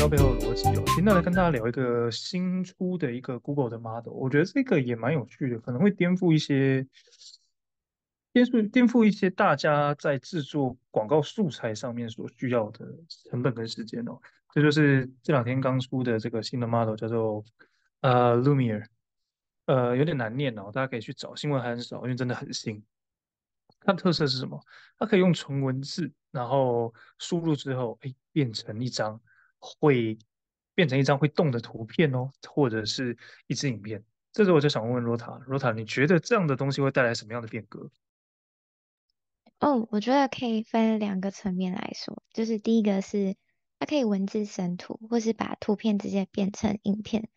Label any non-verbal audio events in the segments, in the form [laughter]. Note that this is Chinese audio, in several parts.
销背后的逻辑哦，今天来跟大家聊一个新出的一个 Google 的 model，我觉得这个也蛮有趣的，可能会颠覆一些颠覆颠覆一些大家在制作广告素材上面所需要的成本跟时间哦。这就是这两天刚出的这个新的 model，叫做呃 Lumiere，呃有点难念哦，大家可以去找，新闻还很少，因为真的很新。它的特色是什么？它可以用纯文字，然后输入之后，哎，变成一张会变成一张会动的图片哦，或者是一支影片。这时候我就想问问 Rota，Rota，你觉得这样的东西会带来什么样的变革？哦，我觉得可以分两个层面来说，就是第一个是它可以文字生图，或是把图片直接变成影片。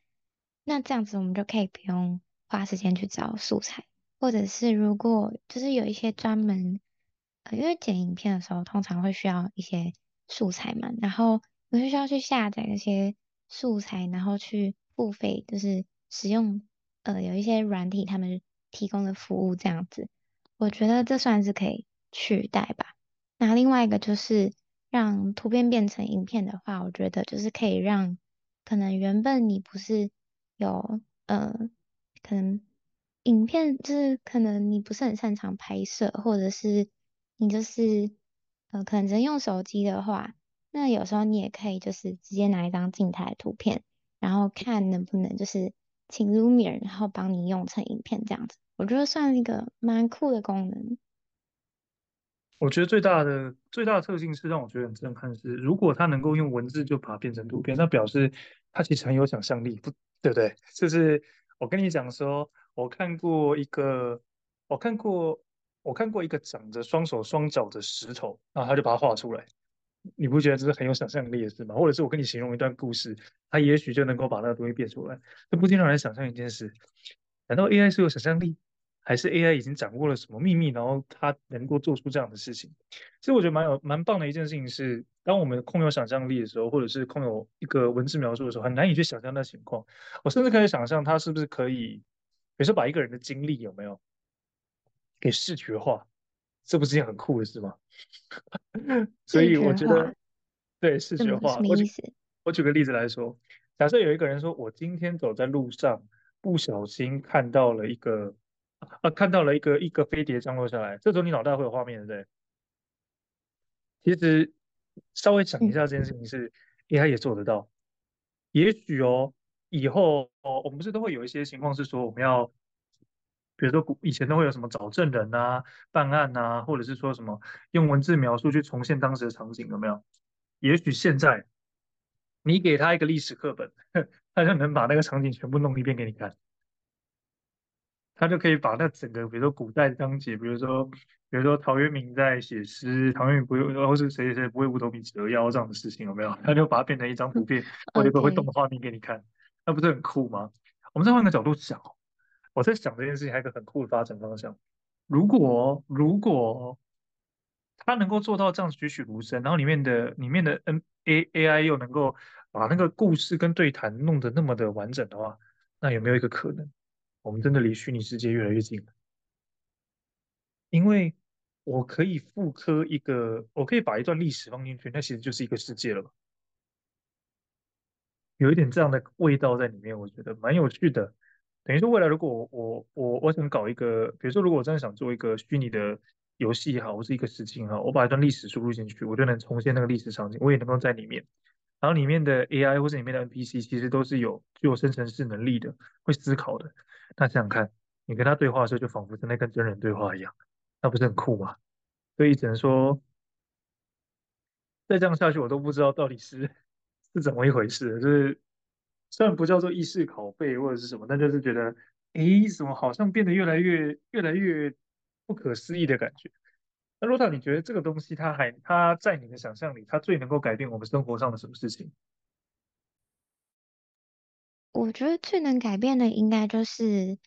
那这样子我们就可以不用花时间去找素材。或者是如果就是有一些专门，呃，因为剪影片的时候通常会需要一些素材嘛，然后我就需要去下载那些素材，然后去付费，就是使用呃有一些软体他们提供的服务这样子，我觉得这算是可以取代吧。那另外一个就是让图片变成影片的话，我觉得就是可以让可能原本你不是有呃可能。影片就是可能你不是很擅长拍摄，或者是你就是呃可能只能用手机的话，那有时候你也可以就是直接拿一张静态图片，然后看能不能就是请 Lumiere 然后帮你用成影片这样子，我觉得算一个蛮酷的功能。我觉得最大的最大的特性是让我觉得很震撼是，如果它能够用文字就把它变成图片，那表示它其实很有想象力，不对不对？就是我跟你讲说。我看过一个，我看过，我看过一个长着双手双脚的石头，然后他就把它画出来。你不觉得这是很有想象力的事吗？或者是我跟你形容一段故事，他也许就能够把那个东西变出来。这不禁让人想象一件事：难道 AI 是有想象力，还是 AI 已经掌握了什么秘密，然后它能够做出这样的事情？其实我觉得蛮有蛮棒的一件事情是，当我们空有想象力的时候，或者是空有一个文字描述的时候，很难以去想象那情况。我甚至可以想象它是不是可以。比如说，把一个人的经历有没有给视觉化，这不是一件很酷的事吗？[laughs] 所以我觉得，对视觉化，我举我举个例子来说，假设有一个人说，我今天走在路上，不小心看到了一个啊，看到了一个一个飞碟降落下来，这时候你脑袋会有画面，对不对？其实稍微想一下，这件事情是 AI 也做得到，也许哦。以后哦，我们不是都会有一些情况是说，我们要，比如说古以前都会有什么找证人啊、办案啊，或者是说什么用文字描述去重现当时的场景，有没有？也许现在你给他一个历史课本，[laughs] 他就能把那个场景全部弄一遍给你看，他就可以把那整个，比如说古代章节，比如说比如说陶渊明在写诗，陶渊明不会，或是谁谁不会五斗米折腰这样的事情，有没有？他就把它变成一张图片或者一个会动的画面给你看。那不是很酷吗？我们再换个角度想，我在想这件事情还有一个很酷的发展方向。如果如果他能够做到这样栩栩如生，然后里面的里面的 N A A I 又能够把那个故事跟对谈弄得那么的完整的话，那有没有一个可能，我们真的离虚拟世界越来越近了？因为我可以复刻一个，我可以把一段历史放进去，那其实就是一个世界了吧。有一点这样的味道在里面，我觉得蛮有趣的。等于说，未来如果我我我想搞一个，比如说，如果我真的想做一个虚拟的游戏也好，或是一个实境哈，我把一段历史输入进去，我就能重现那个历史场景，我也能够在里面。然后里面的 AI 或是里面的 NPC 其实都是有具有生成式能力的，会思考的。那想想看，你跟他对话的时候，就仿佛真的跟真人对话一样，那不是很酷吗？所以只能说，再这样下去，我都不知道到底是。[laughs] 是怎么一回事？就是虽然不叫做意识拷贝或者是什么，但就是觉得，诶，怎么好像变得越来越、越来越不可思议的感觉？那 Rota，你觉得这个东西它还它在你的想象里，它最能够改变我们生活上的什么事情？我觉得最能改变的应该就是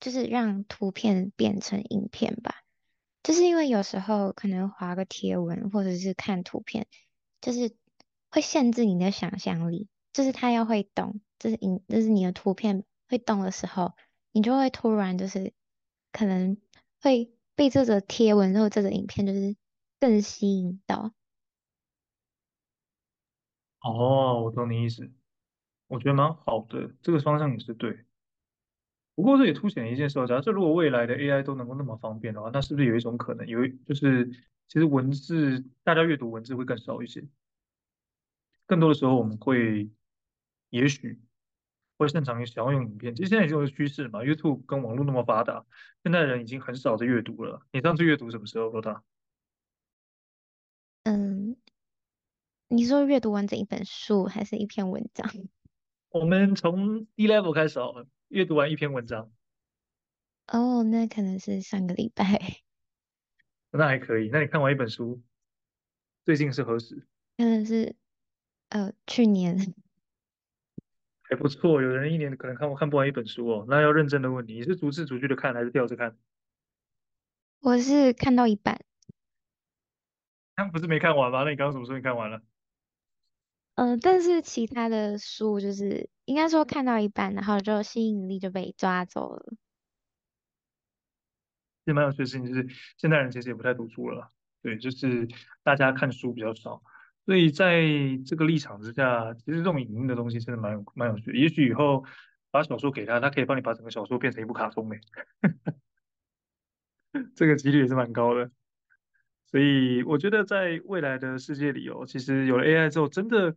就是让图片变成影片吧。就是因为有时候可能滑个贴文或者是看图片，就是。会限制你的想象力，就是它要会动，就是你，就是你的图片会动的时候，你就会突然就是可能会被这个贴文或这个影片就是更吸引到。哦，我懂你意思，我觉得蛮好的，这个方向也是对。不过这也凸显一件事，假设如果未来的 AI 都能够那么方便的话，那是不是有一种可能，有一就是其实文字大家阅读文字会更少一些，更多的时候我们会也许会擅长于想要用影片。其实现在已经有趋势嘛，YouTube 跟网络那么发达，现在人已经很少在阅读了。你上次阅读什么时候，罗大？嗯，你说阅读完整一本书还是一篇文章？[laughs] 我们从 D level 开始哦，阅读完一篇文章。哦，那可能是上个礼拜。[laughs] 那还可以。那你看完一本书，最近是何时？可能是呃去年。还不错，有人一年可能看看不完一本书哦。那要认真的问你，你是逐字逐句的看，还是吊着看？我是看到一半。刚 [laughs] 不是没看完吗？那你刚刚怎么说你看完了？嗯、呃，但是其他的书就是应该说看到一半，然后就吸引力就被抓走了。也蛮有趣的事情就是，现代人其实也不太读书了，对，就是大家看书比较少，所以在这个立场之下，其实这种影音的东西真的蛮有蛮有趣的。也许以后把小说给他，他可以帮你把整个小说变成一部卡通诶，[laughs] 这个几率也是蛮高的。所以我觉得在未来的世界里哦，其实有了 AI 之后，真的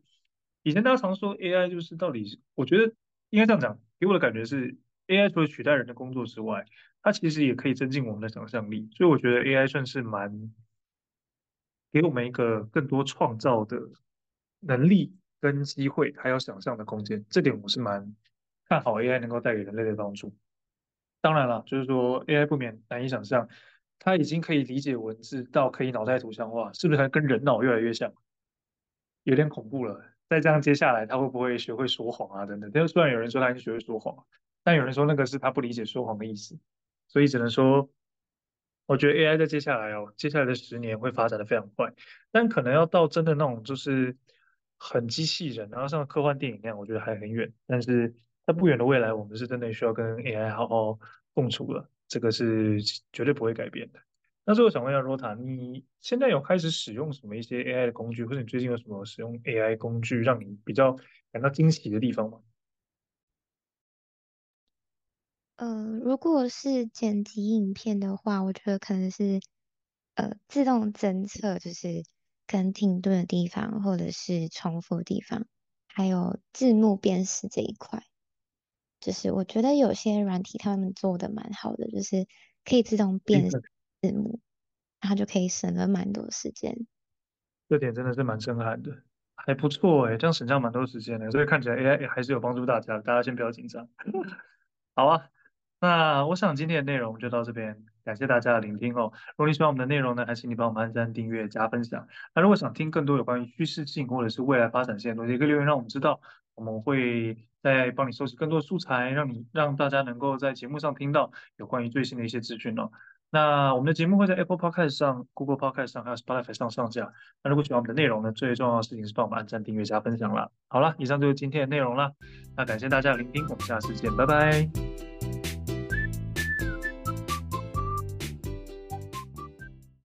以前大家常说 AI 就是到底，我觉得应该这样讲，给我的感觉是 AI 除了取代人的工作之外，它其实也可以增进我们的想象力。所以我觉得 AI 算是蛮给我们一个更多创造的能力跟机会，还有想象的空间。这点我是蛮看好 AI 能够带给人类的帮助。当然了，就是说 AI 不免难以想象。他已经可以理解文字到可以脑袋图像化，是不是还跟人脑越来越像？有点恐怖了。再这样接下来，他会不会学会说谎啊？等等。但是虽然有人说他已经学会说谎，但有人说那个是他不理解说谎的意思。所以只能说，我觉得 AI 在接下来哦，接下来的十年会发展的非常快，但可能要到真的那种就是很机器人，然后像科幻电影那样，我觉得还很远。但是在不远的未来，我们是真的需要跟 AI 好好共处了。这个是绝对不会改变的。那最后想问一下 Rota，你现在有开始使用什么一些 AI 的工具，或者你最近有什么使用 AI 工具让你比较感到惊喜的地方吗？呃，如果是剪辑影片的话，我觉得可能是呃自动侦测，就是跟停顿的地方，或者是重复的地方，还有字幕辨识这一块。就是我觉得有些软体他们做的蛮好的，就是可以自动辨识字幕，然后就可以省了蛮多时间。这点真的是蛮震撼的，还不错哎，这样省下蛮多时间的，所以看起来 AI 也还是有帮助大家，大家先不要紧张。[laughs] 好啊。那我想今天的内容就到这边，感谢大家的聆听哦。如果你喜欢我们的内容呢，还请你帮我们按赞、订阅、加分享。那如果想听更多有关于趋势性或者是未来发展性的东西，可以留言让我们知道，我们会再帮你收集更多的素材，让你让大家能够在节目上听到有关于最新的一些资讯哦。那我们的节目会在 Apple Podcast 上、Google Podcast 上还有 Spotify 上上架。那如果喜欢我们的内容呢，最重要的事情是帮我们按赞、订阅、加分享啦。好了，以上就是今天的内容啦。那感谢大家的聆听，我们下次见，拜拜。